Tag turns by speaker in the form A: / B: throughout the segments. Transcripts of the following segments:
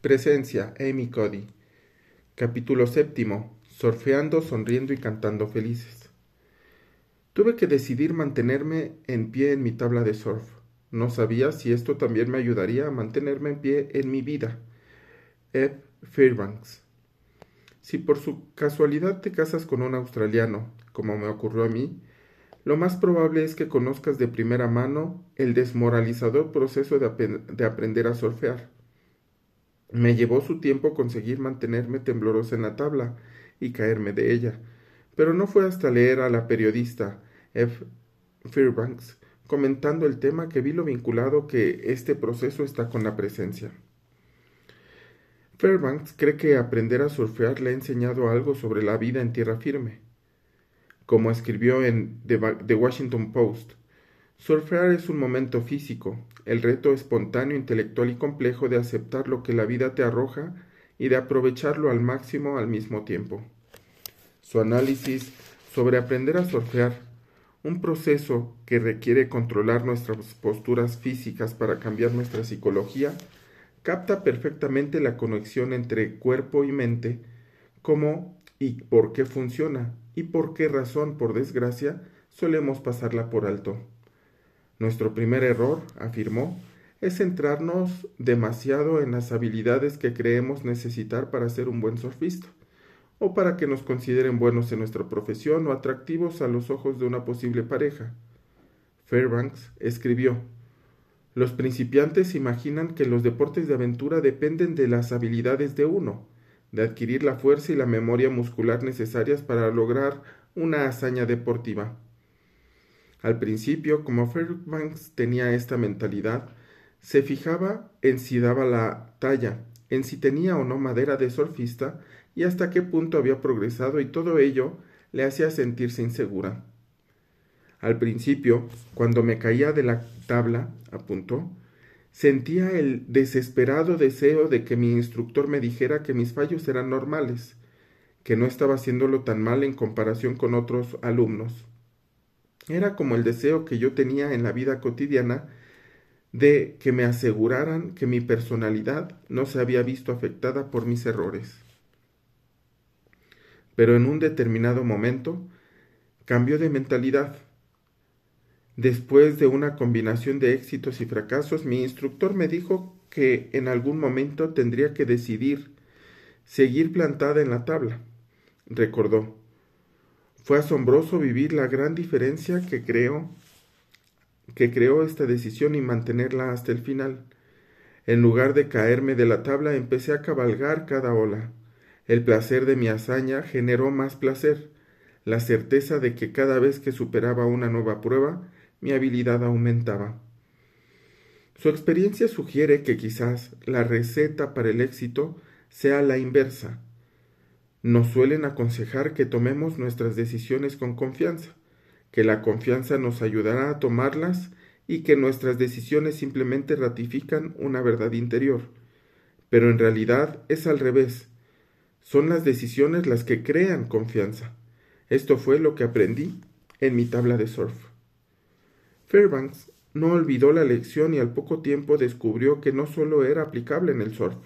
A: Presencia, Amy Cody. Capítulo séptimo. Surfeando, sonriendo y cantando felices. Tuve que decidir mantenerme en pie en mi tabla de surf. No sabía si esto también me ayudaría a mantenerme en pie en mi vida. Ed Fairbanks. Si por su casualidad te casas con un australiano, como me ocurrió a mí, lo más probable es que conozcas de primera mano el desmoralizador proceso de, de aprender a surfear. Me llevó su tiempo conseguir mantenerme temblorosa en la tabla y caerme de ella, pero no fue hasta leer a la periodista F. Fairbanks comentando el tema que vi lo vinculado que este proceso está con la presencia. Fairbanks cree que aprender a surfear le ha enseñado algo sobre la vida en tierra firme como escribió en The Washington Post. Surfear es un momento físico, el reto espontáneo, intelectual y complejo de aceptar lo que la vida te arroja y de aprovecharlo al máximo al mismo tiempo. Su análisis sobre aprender a surfear, un proceso que requiere controlar nuestras posturas físicas para cambiar nuestra psicología, capta perfectamente la conexión entre cuerpo y mente, cómo y por qué funciona, y por qué razón, por desgracia, solemos pasarla por alto. Nuestro primer error, afirmó, es centrarnos demasiado en las habilidades que creemos necesitar para ser un buen surfista, o para que nos consideren buenos en nuestra profesión o atractivos a los ojos de una posible pareja. Fairbanks escribió Los principiantes imaginan que los deportes de aventura dependen de las habilidades de uno, de adquirir la fuerza y la memoria muscular necesarias para lograr una hazaña deportiva. Al principio, como Fairbanks tenía esta mentalidad, se fijaba en si daba la talla, en si tenía o no madera de surfista y hasta qué punto había progresado y todo ello le hacía sentirse insegura. Al principio, cuando me caía de la tabla, apuntó, Sentía el desesperado deseo de que mi instructor me dijera que mis fallos eran normales, que no estaba haciéndolo tan mal en comparación con otros alumnos. Era como el deseo que yo tenía en la vida cotidiana de que me aseguraran que mi personalidad no se había visto afectada por mis errores. Pero en un determinado momento cambió de mentalidad Después de una combinación de éxitos y fracasos, mi instructor me dijo que en algún momento tendría que decidir seguir plantada en la tabla. Recordó. Fue asombroso vivir la gran diferencia que creó que creó esta decisión y mantenerla hasta el final. En lugar de caerme de la tabla, empecé a cabalgar cada ola. El placer de mi hazaña generó más placer, la certeza de que cada vez que superaba una nueva prueba, mi habilidad aumentaba. Su experiencia sugiere que quizás la receta para el éxito sea la inversa. Nos suelen aconsejar que tomemos nuestras decisiones con confianza, que la confianza nos ayudará a tomarlas y que nuestras decisiones simplemente ratifican una verdad interior. Pero en realidad es al revés. Son las decisiones las que crean confianza. Esto fue lo que aprendí en mi tabla de surf. Fairbanks no olvidó la lección y al poco tiempo descubrió que no solo era aplicable en el surf.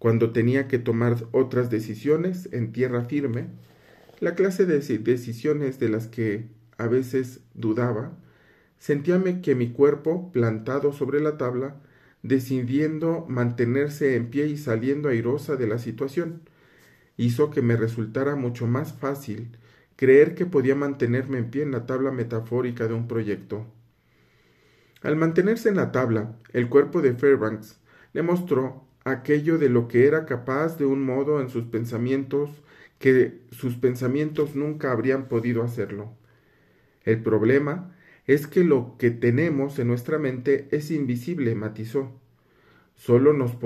A: Cuando tenía que tomar otras decisiones en tierra firme, la clase de decisiones de las que a veces dudaba, sentíame que mi cuerpo, plantado sobre la tabla, decidiendo mantenerse en pie y saliendo airosa de la situación, hizo que me resultara mucho más fácil creer que podía mantenerme en pie en la tabla metafórica de un proyecto. Al mantenerse en la tabla, el cuerpo de Fairbanks le mostró aquello de lo que era capaz de un modo en sus pensamientos que sus pensamientos nunca habrían podido hacerlo. El problema es que lo que tenemos en nuestra mente es invisible, matizó. Solo nos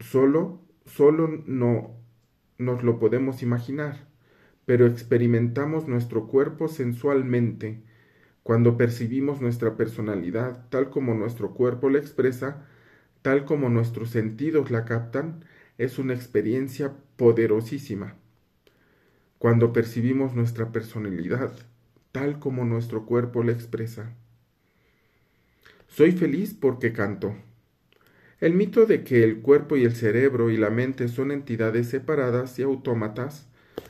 A: solo solo no nos lo podemos imaginar pero experimentamos nuestro cuerpo sensualmente. Cuando percibimos nuestra personalidad tal como nuestro cuerpo la expresa, tal como nuestros sentidos la captan, es una experiencia poderosísima. Cuando percibimos nuestra personalidad tal como nuestro cuerpo la expresa. Soy feliz porque canto. El mito de que el cuerpo y el cerebro y la mente son entidades separadas y autómatas,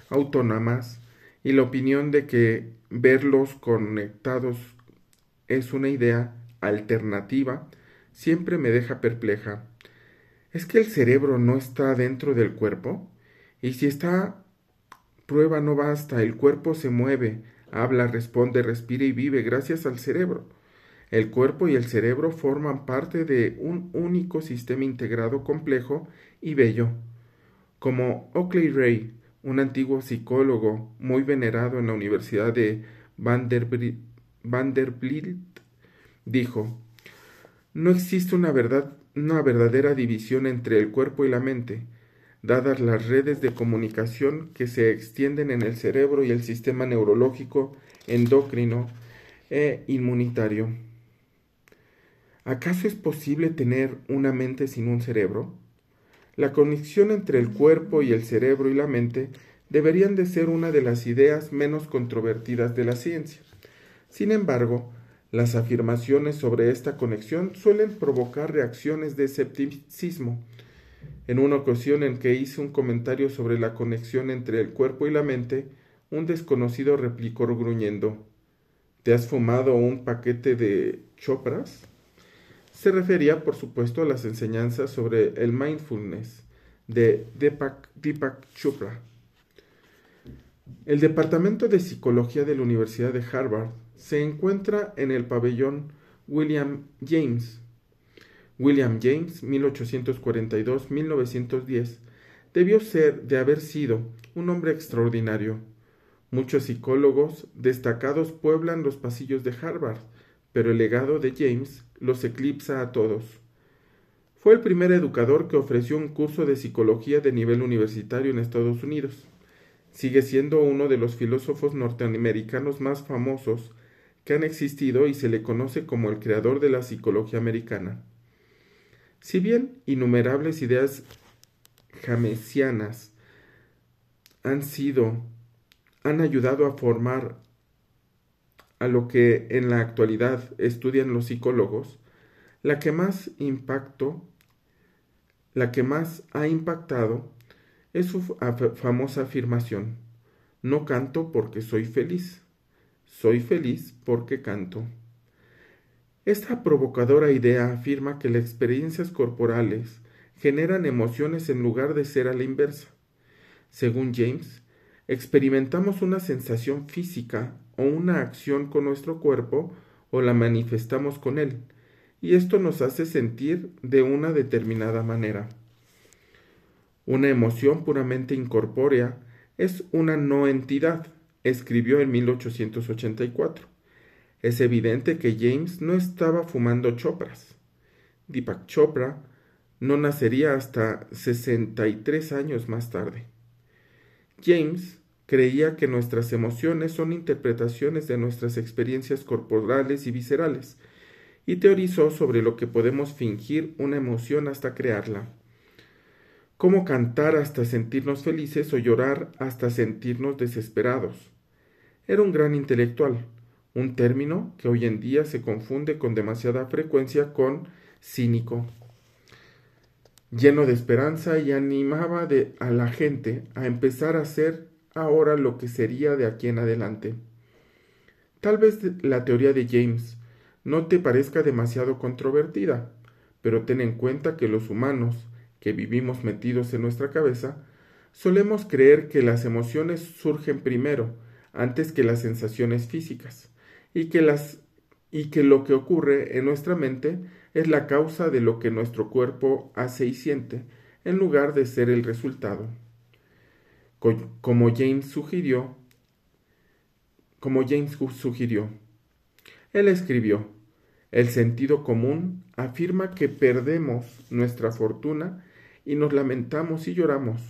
A: autónomas, y la opinión de que verlos conectados es una idea alternativa, siempre me deja perpleja. ¿Es que el cerebro no está dentro del cuerpo? Y si está, prueba no basta, el cuerpo se mueve, habla, responde, respira y vive gracias al cerebro. El cuerpo y el cerebro forman parte de un único sistema integrado complejo y bello. Como Oakley Ray, un antiguo psicólogo muy venerado en la Universidad de Vanderbilt, dijo, no existe una, verdad, una verdadera división entre el cuerpo y la mente, dadas las redes de comunicación que se extienden en el cerebro y el sistema neurológico, endocrino e inmunitario. ¿Acaso es posible tener una mente sin un cerebro? La conexión entre el cuerpo y el cerebro y la mente deberían de ser una de las ideas menos controvertidas de la ciencia. Sin embargo, las afirmaciones sobre esta conexión suelen provocar reacciones de escepticismo. En una ocasión en que hice un comentario sobre la conexión entre el cuerpo y la mente, un desconocido replicó gruñendo ¿Te has fumado un paquete de chopras? Se refería, por supuesto, a las enseñanzas sobre el mindfulness de Deepak, Chopra. El Departamento de Psicología de la Universidad de Harvard se encuentra en el pabellón William James. William James, 1842-1910, debió ser de haber sido un hombre extraordinario. Muchos psicólogos destacados pueblan los pasillos de Harvard, pero el legado de James los eclipsa a todos. Fue el primer educador que ofreció un curso de psicología de nivel universitario en Estados Unidos. Sigue siendo uno de los filósofos norteamericanos más famosos que han existido y se le conoce como el creador de la psicología americana. Si bien innumerables ideas jamesianas han sido, han ayudado a formar a lo que en la actualidad estudian los psicólogos, la que más impacto, la que más ha impactado es su famosa afirmación, no canto porque soy feliz, soy feliz porque canto. Esta provocadora idea afirma que las experiencias corporales generan emociones en lugar de ser a la inversa. Según James, experimentamos una sensación física o una acción con nuestro cuerpo o la manifestamos con él, y esto nos hace sentir de una determinada manera. Una emoción puramente incorpórea es una no entidad, escribió en 1884. Es evidente que James no estaba fumando chopras. Deepak Chopra no nacería hasta 63 años más tarde. James creía que nuestras emociones son interpretaciones de nuestras experiencias corporales y viscerales, y teorizó sobre lo que podemos fingir una emoción hasta crearla. Cómo cantar hasta sentirnos felices o llorar hasta sentirnos desesperados. Era un gran intelectual, un término que hoy en día se confunde con demasiada frecuencia con cínico. Lleno de esperanza y animaba a la gente a empezar a hacer ahora lo que sería de aquí en adelante. Tal vez la teoría de James no te parezca demasiado controvertida, pero ten en cuenta que los humanos, que vivimos metidos en nuestra cabeza, solemos creer que las emociones surgen primero, antes que las sensaciones físicas, y que, las, y que lo que ocurre en nuestra mente es la causa de lo que nuestro cuerpo hace y siente, en lugar de ser el resultado como James sugirió, como James sugirió. Él escribió, el sentido común afirma que perdemos nuestra fortuna y nos lamentamos y lloramos,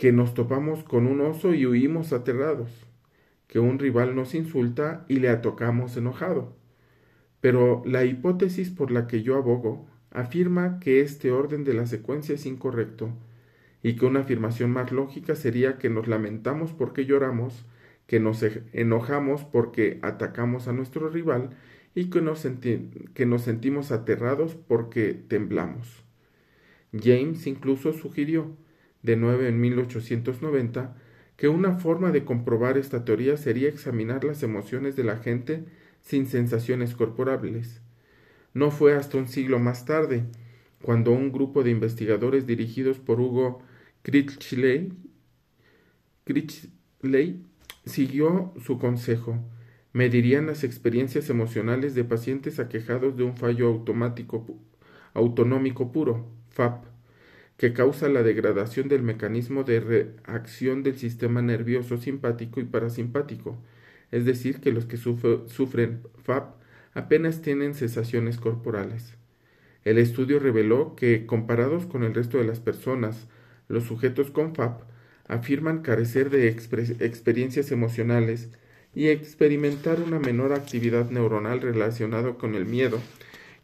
A: que nos topamos con un oso y huimos aterrados, que un rival nos insulta y le atocamos enojado. Pero la hipótesis por la que yo abogo afirma que este orden de la secuencia es incorrecto y que una afirmación más lógica sería que nos lamentamos porque lloramos, que nos enojamos porque atacamos a nuestro rival y que nos, que nos sentimos aterrados porque temblamos. James incluso sugirió, de nuevo en 1890, que una forma de comprobar esta teoría sería examinar las emociones de la gente sin sensaciones corporales. No fue hasta un siglo más tarde, cuando un grupo de investigadores dirigidos por Hugo Critchley, siguió su consejo. Medirían las experiencias emocionales de pacientes aquejados de un fallo automático autonómico puro, FAP, que causa la degradación del mecanismo de reacción del sistema nervioso simpático y parasimpático, es decir, que los que sufren FAP apenas tienen sensaciones corporales. El estudio reveló que, comparados con el resto de las personas, los sujetos con FAP afirman carecer de experiencias emocionales y experimentar una menor actividad neuronal relacionada con el miedo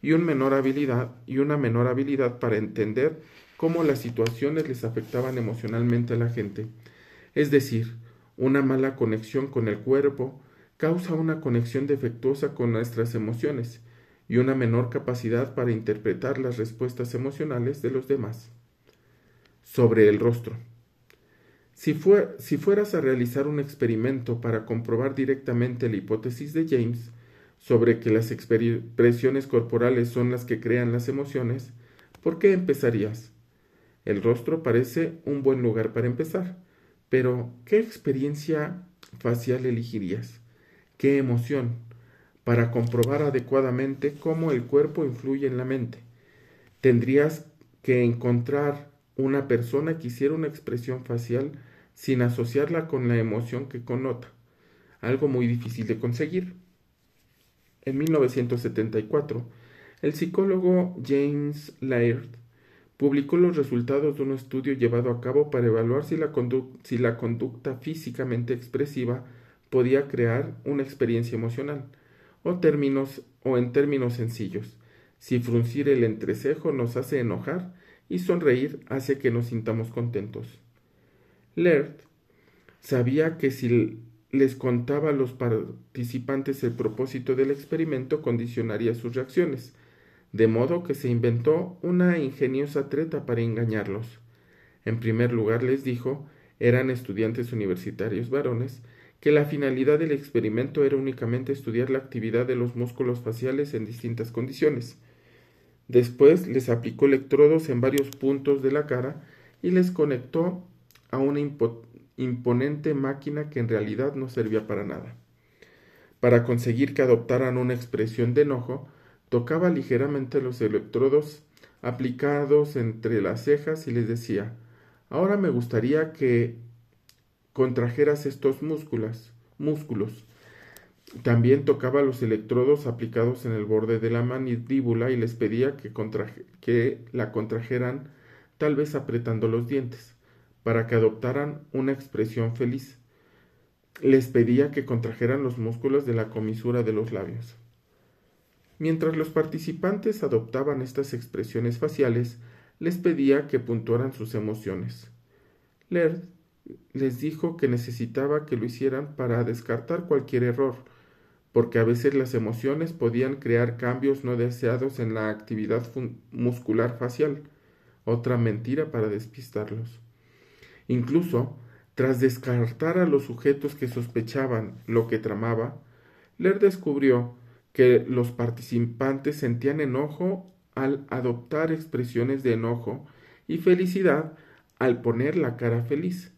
A: y, menor habilidad, y una menor habilidad para entender cómo las situaciones les afectaban emocionalmente a la gente. Es decir, una mala conexión con el cuerpo causa una conexión defectuosa con nuestras emociones y una menor capacidad para interpretar las respuestas emocionales de los demás. Sobre el rostro. Si, si, fueras a realizar un experimento para comprobar directamente la hipótesis de James sobre que las expresiones corporales son las que crean las emociones, ¿por qué empezarías? El rostro parece un buen lugar para empezar, pero ¿qué experiencia facial elegirías? ¿Qué emoción? para comprobar adecuadamente cómo el cuerpo influye en la mente. Tendrías que encontrar una persona que hiciera una expresión facial sin asociarla con la emoción que connota, algo muy difícil de conseguir. En 1974, el psicólogo James Laird publicó los resultados de un estudio llevado a cabo para evaluar si la, conducta físicamente expresiva podía crear una experiencia emocional o o en términos sencillos. Si fruncir el entrecejo nos hace enojar y sonreír hace que nos sintamos contentos. Laird sabía que si les contaba a los participantes el propósito del experimento condicionaría sus reacciones, de modo que se inventó una ingeniosa treta para engañarlos. En primer lugar les dijo eran estudiantes universitarios varones que la finalidad del experimento era únicamente estudiar la actividad de los músculos faciales en distintas condiciones. Después les aplicó electrodos en varios puntos de la cara y les conectó a una imponente máquina que en realidad no servía para nada. Para conseguir que adoptaran una expresión de enojo, tocaba ligeramente los electrodos aplicados entre las cejas y les decía Ahora me gustaría que contrajeras estos músculos, músculos. También tocaba los electrodos aplicados en el borde de la mandíbula y les pedía que, que la contrajeran, tal vez apretando los dientes, para que adoptaran una expresión feliz. Les pedía que contrajeran los músculos de la comisura de los labios. Mientras los participantes adoptaban estas expresiones faciales, les pedía que puntuaran sus emociones. Laird les dijo que necesitaba que lo hicieran para descartar cualquier error, porque a veces las emociones podían crear cambios no deseados en la actividad muscular facial, otra mentira para despistarlos. Incluso, tras descartar a los sujetos que sospechaban lo que tramaba, Ler descubrió que los participantes sentían enojo al adoptar expresiones de enojo y felicidad al poner la cara feliz.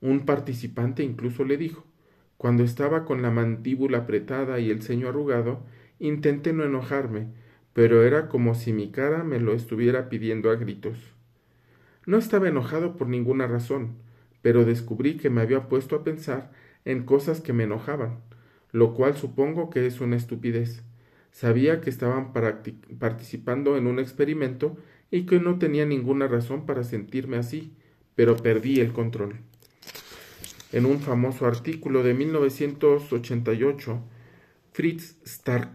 A: Un participante incluso le dijo Cuando estaba con la mandíbula apretada y el ceño arrugado, intenté no enojarme, pero era como si mi cara me lo estuviera pidiendo a gritos. No estaba enojado por ninguna razón, pero descubrí que me había puesto a pensar en cosas que me enojaban, lo cual supongo que es una estupidez. Sabía que estaban participando en un experimento y que no tenía ninguna razón para sentirme así, pero perdí el control en un famoso artículo de 1988, Fritz Stark,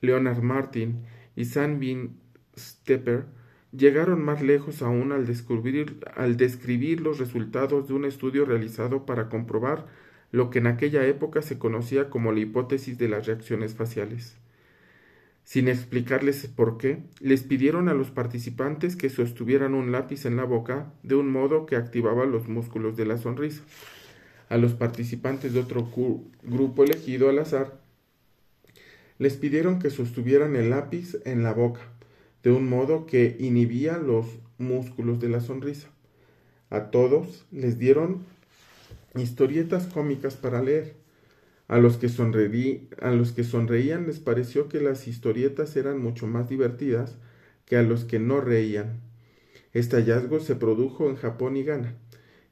A: Leonard Martin y Sanvin Stepper llegaron más lejos aún al descubrir, al describir los resultados de un estudio realizado para comprobar lo que en aquella época se conocía como la hipótesis de las reacciones faciales. Sin explicarles por qué, les pidieron a los participantes que sostuvieran un lápiz en la boca de un modo que activaba los músculos de la sonrisa. A los participantes de otro grupo elegido al azar, les pidieron que sostuvieran el lápiz en la boca, de un modo que inhibía los músculos de la sonrisa. A todos les dieron historietas cómicas para leer. A los, que a los que sonreían les pareció que las historietas eran mucho más divertidas que a los que no reían. Este hallazgo se produjo en Japón y Ghana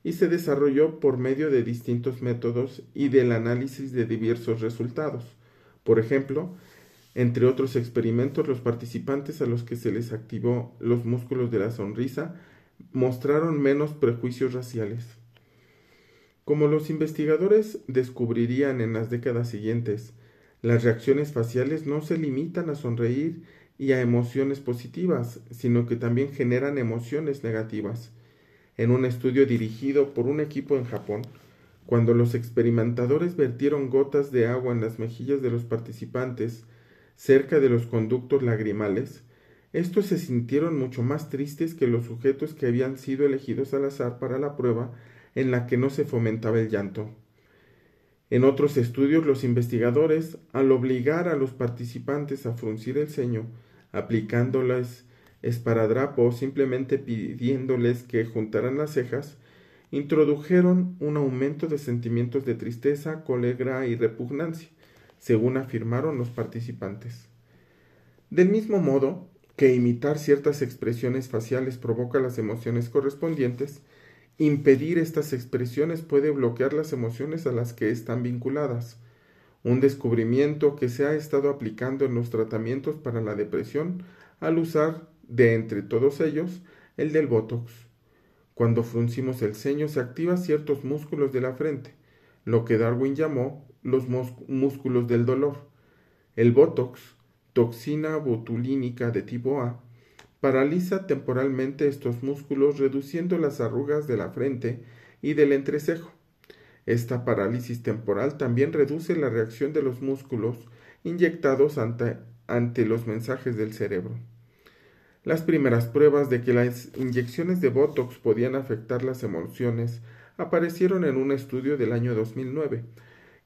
A: y se desarrolló por medio de distintos métodos y del análisis de diversos resultados. Por ejemplo, entre otros experimentos, los participantes a los que se les activó los músculos de la sonrisa mostraron menos prejuicios raciales. Como los investigadores descubrirían en las décadas siguientes, las reacciones faciales no se limitan a sonreír y a emociones positivas, sino que también generan emociones negativas. En un estudio dirigido por un equipo en Japón, cuando los experimentadores vertieron gotas de agua en las mejillas de los participantes cerca de los conductos lagrimales, estos se sintieron mucho más tristes que los sujetos que habían sido elegidos al azar para la prueba en la que no se fomentaba el llanto. En otros estudios, los investigadores, al obligar a los participantes a fruncir el ceño, aplicándoles esparadrapo o simplemente pidiéndoles que juntaran las cejas, introdujeron un aumento de sentimientos de tristeza, cólera y repugnancia, según afirmaron los participantes. Del mismo modo, que imitar ciertas expresiones faciales provoca las emociones correspondientes, impedir estas expresiones puede bloquear las emociones a las que están vinculadas. Un descubrimiento que se ha estado aplicando en los tratamientos para la depresión al usar, de entre todos ellos, el del Botox. Cuando fruncimos el ceño se activan ciertos músculos de la frente, lo que Darwin llamó los músculos del dolor. El Botox toxina botulínica de tipo A, paraliza temporalmente estos músculos reduciendo las arrugas de la frente y del entrecejo. Esta parálisis temporal también reduce la reacción de los músculos inyectados ante, los mensajes del cerebro. Las primeras pruebas de que las inyecciones de Botox podían afectar las emociones aparecieron en un estudio del año 2009,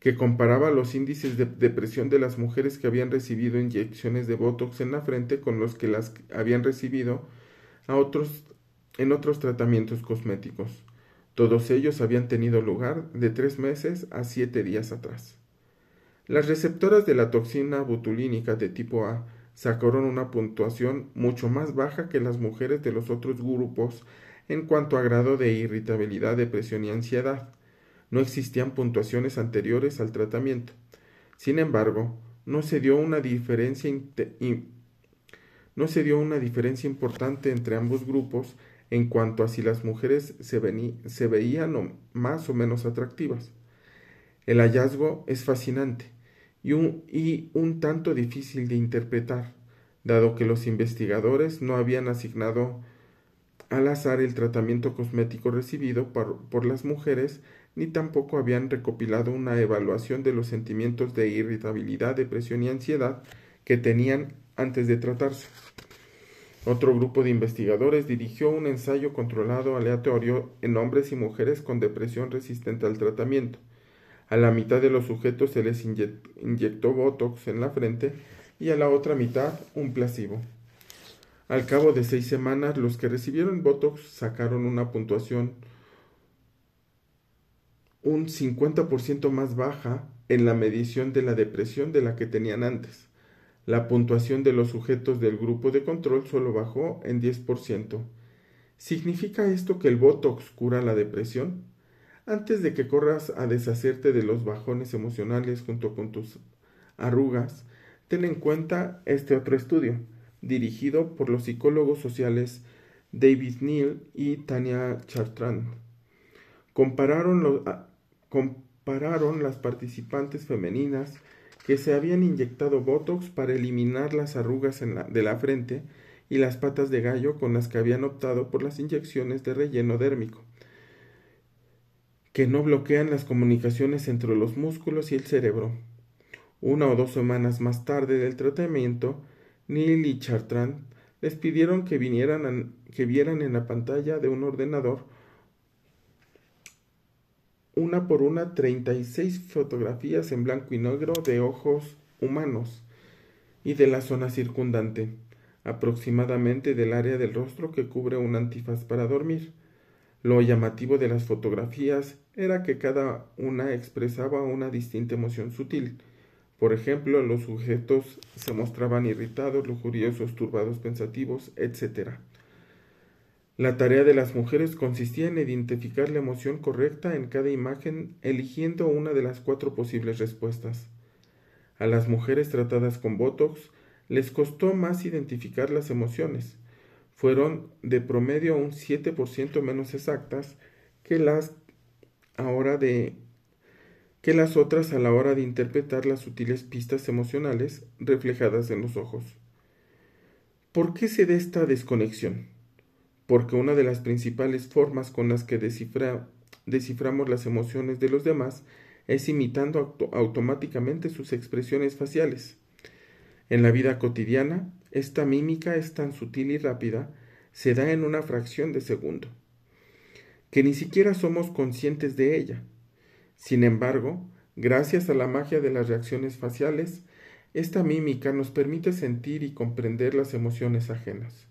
A: que comparaba los índices de depresión de las mujeres que habían recibido inyecciones de Botox en la frente con los que las habían recibido a otros, en otros tratamientos cosméticos. Todos ellos habían tenido lugar de tres meses a siete días atrás. Las receptoras de la toxina botulínica de tipo A sacaron una puntuación mucho más baja que las mujeres de los otros grupos en cuanto a grado de irritabilidad, depresión y ansiedad no existían puntuaciones anteriores al tratamiento. Sin embargo, no se dio una diferencia, no se dio una diferencia importante entre ambos grupos en cuanto a si las mujeres se, se veían más o menos atractivas. El hallazgo es fascinante y un, y un tanto difícil de interpretar, dado que los investigadores no habían asignado al azar el tratamiento cosmético recibido por, por las mujeres ni tampoco habían recopilado una evaluación de los sentimientos de irritabilidad, depresión y ansiedad que tenían antes de tratarse. Otro grupo de investigadores dirigió un ensayo controlado aleatorio en hombres y mujeres con depresión resistente al tratamiento. A la mitad de los sujetos se les inyectó Botox en la frente y a la otra mitad un placebo. Al cabo de seis semanas, los que recibieron Botox sacaron una puntuación un 50% más baja en la medición de la depresión de la que tenían antes. La puntuación de los sujetos del grupo de control solo bajó en 10%. ¿Significa esto que el Botox cura la depresión? Antes de que corras a deshacerte de los bajones emocionales junto con tus arrugas, ten en cuenta este otro estudio, dirigido por los psicólogos sociales David Neal y Tania Chartrand. Compararon los, compararon las participantes femeninas que se habían inyectado Botox para eliminar las arrugas de la frente y las patas de gallo con las que habían optado por las inyecciones de relleno dérmico, que no bloquean las comunicaciones entre los músculos y el cerebro. Una o dos semanas más tarde del tratamiento, Neil y Chartrand les pidieron que, vinieran que vieran en la pantalla de un ordenador una por una 36 fotografías en blanco y negro de ojos humanos y de la zona circundante, aproximadamente del área del rostro que cubre un antifaz para dormir. Lo llamativo de las fotografías era que cada una expresaba una distinta emoción sutil. Por ejemplo, los sujetos se mostraban irritados, lujuriosos, turbados, pensativos, etc. La tarea de las mujeres consistía en identificar la emoción correcta en cada imagen, eligiendo una de las cuatro posibles respuestas. A las mujeres tratadas con Botox les costó más identificar las emociones. Fueron de promedio un 7% menos exactas que las ahora de que las otras a la hora de interpretar las sutiles pistas emocionales reflejadas en los ojos. ¿Por qué se da esta desconexión? Porque una de las principales formas con las que desciframos las emociones de los demás es imitando automáticamente sus expresiones faciales. En la vida cotidiana, esta mímica es tan sutil y rápida, se da en una fracción de segundo, que ni siquiera somos conscientes de ella. Sin embargo, gracias a la magia de las reacciones faciales, esta mímica nos permite sentir y comprender las emociones ajenas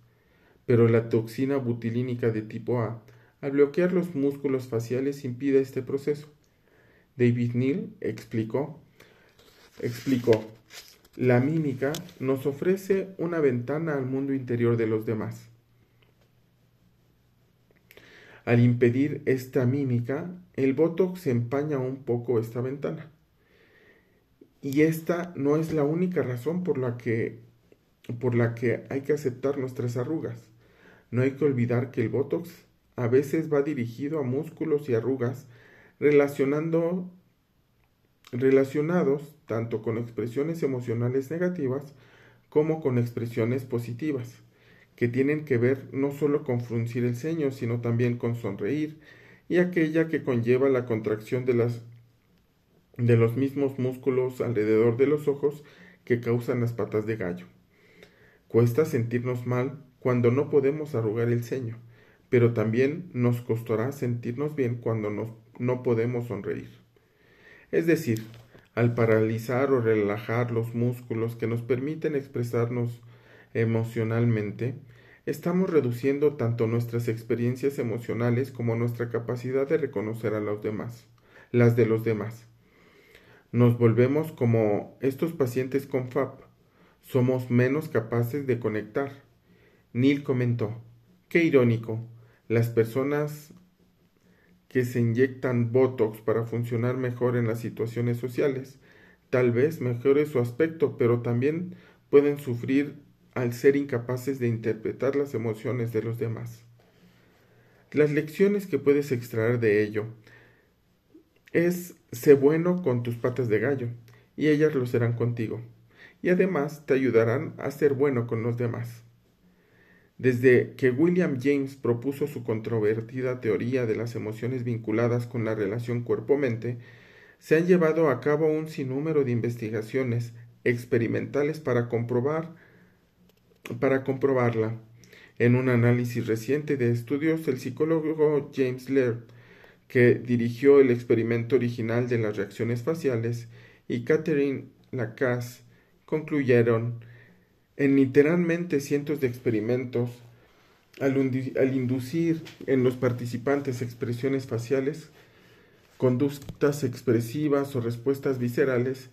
A: pero la toxina butilínica de tipo A, al bloquear los músculos faciales, impide este proceso. David Neal explicó, explicó, la mímica nos ofrece una ventana al mundo interior de los demás. Al impedir esta mímica, el botox empaña un poco esta ventana. Y esta no es la única razón por la que por la que hay que aceptar nuestras arrugas. No hay que olvidar que el Botox a veces va dirigido a músculos y arrugas relacionados tanto con expresiones emocionales negativas como con expresiones positivas, que tienen que ver no solo con fruncir el ceño, sino también con sonreír, y aquella que conlleva la contracción de, de los mismos músculos alrededor de los ojos que causan las patas de gallo. Cuesta sentirnos mal cuando no podemos arrugar el ceño, pero también nos costará sentirnos bien cuando no podemos sonreír. Es decir, al paralizar o relajar los músculos que nos permiten expresarnos emocionalmente, estamos reduciendo tanto nuestras experiencias emocionales como nuestra capacidad de reconocer a los demás, las de los demás. Nos volvemos como estos pacientes con FAP, somos menos capaces de conectar, Neil comentó, qué irónico, las personas que se inyectan Botox para funcionar mejor en las situaciones sociales, tal vez mejore su aspecto, pero también pueden sufrir al ser incapaces de interpretar las emociones de los demás. Las lecciones que puedes extraer de ello es sé bueno con tus patas de gallo, y ellas lo serán contigo, y además te ayudarán a ser bueno con los demás. Desde que William James propuso su controvertida teoría de las emociones vinculadas con la relación cuerpo-mente, se han llevado a cabo un sinnúmero de investigaciones experimentales para comprobar para comprobarla. En un análisis reciente de estudios, el psicólogo James Laird, que dirigió el experimento original de las reacciones faciales, y Catherine Lacasse concluyeron en literalmente cientos de experimentos, al, inducir en los participantes expresiones faciales, conductas expresivas o respuestas viscerales,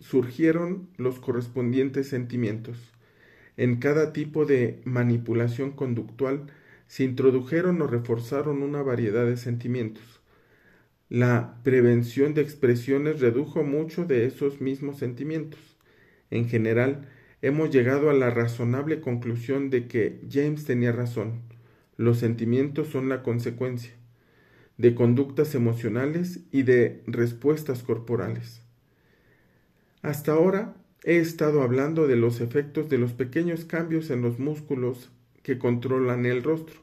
A: surgieron los correspondientes sentimientos. En cada tipo de manipulación conductual se introdujeron o reforzaron una variedad de sentimientos. La prevención de expresiones redujo mucho de esos mismos sentimientos. En general, hemos llegado a la razonable conclusión de que James tenía razón. Los sentimientos son la consecuencia de conductas emocionales y de respuestas corporales. Hasta ahora he estado hablando de los efectos de los pequeños cambios en los músculos que controlan el rostro.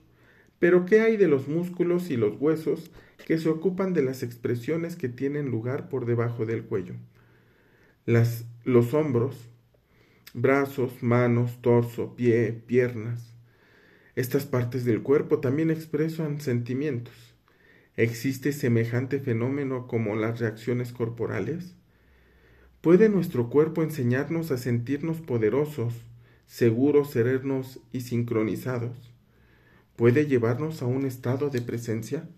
A: Pero ¿qué hay de los músculos y los huesos que se ocupan de las expresiones que tienen lugar por debajo del cuello? Las, los hombros brazos, manos, torso, pie, piernas. Estas partes del cuerpo también expresan sentimientos. ¿Existe semejante fenómeno como las reacciones corporales? ¿Puede nuestro cuerpo enseñarnos a sentirnos poderosos, seguros, serenos y sincronizados? ¿Puede llevarnos a un estado de presencia?